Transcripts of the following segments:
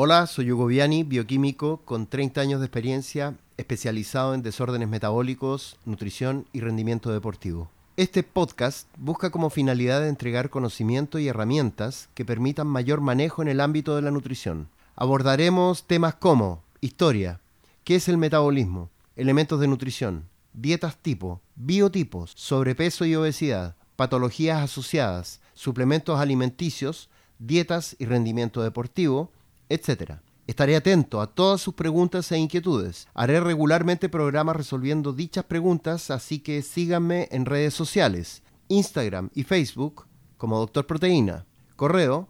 Hola, soy Hugo Viani, bioquímico con 30 años de experiencia, especializado en desórdenes metabólicos, nutrición y rendimiento deportivo. Este podcast busca como finalidad entregar conocimiento y herramientas que permitan mayor manejo en el ámbito de la nutrición. Abordaremos temas como historia, qué es el metabolismo, elementos de nutrición, dietas tipo, biotipos, sobrepeso y obesidad, patologías asociadas, suplementos alimenticios, dietas y rendimiento deportivo, etc. Estaré atento a todas sus preguntas e inquietudes. Haré regularmente programas resolviendo dichas preguntas, así que síganme en redes sociales, Instagram y Facebook como Doctor Proteína. Correo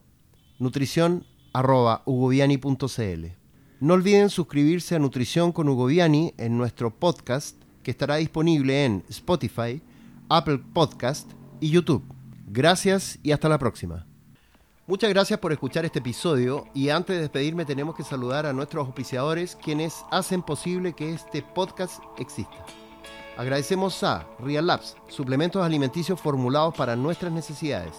nutrición No olviden suscribirse a Nutrición con Hugo Viani en nuestro podcast que estará disponible en Spotify, Apple Podcast y YouTube. Gracias y hasta la próxima. Muchas gracias por escuchar este episodio y antes de despedirme tenemos que saludar a nuestros auspiciadores quienes hacen posible que este podcast exista. Agradecemos a Real Labs, suplementos alimenticios formulados para nuestras necesidades.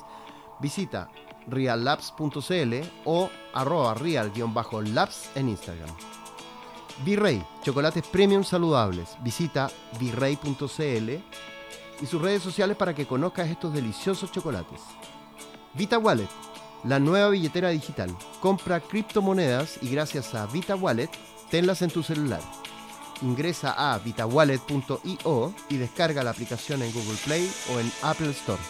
Visita reallabs.cl o arroba real-labs en Instagram. Virrey, chocolates premium saludables. Visita virrey.cl y sus redes sociales para que conozcas estos deliciosos chocolates. Vita Wallet la nueva billetera digital. Compra criptomonedas y gracias a Vita Wallet, tenlas en tu celular. Ingresa a vitawallet.io y descarga la aplicación en Google Play o en Apple Store.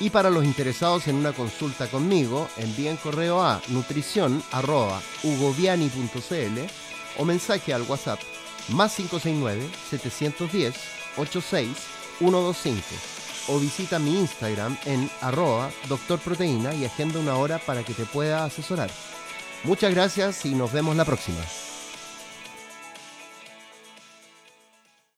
Y para los interesados en una consulta conmigo, envíen correo a nutrición.ugoviani.cl o mensaje al WhatsApp más 569 710 86 125 o visita mi Instagram en arroba doctorproteína y agenda una hora para que te pueda asesorar. Muchas gracias y nos vemos la próxima.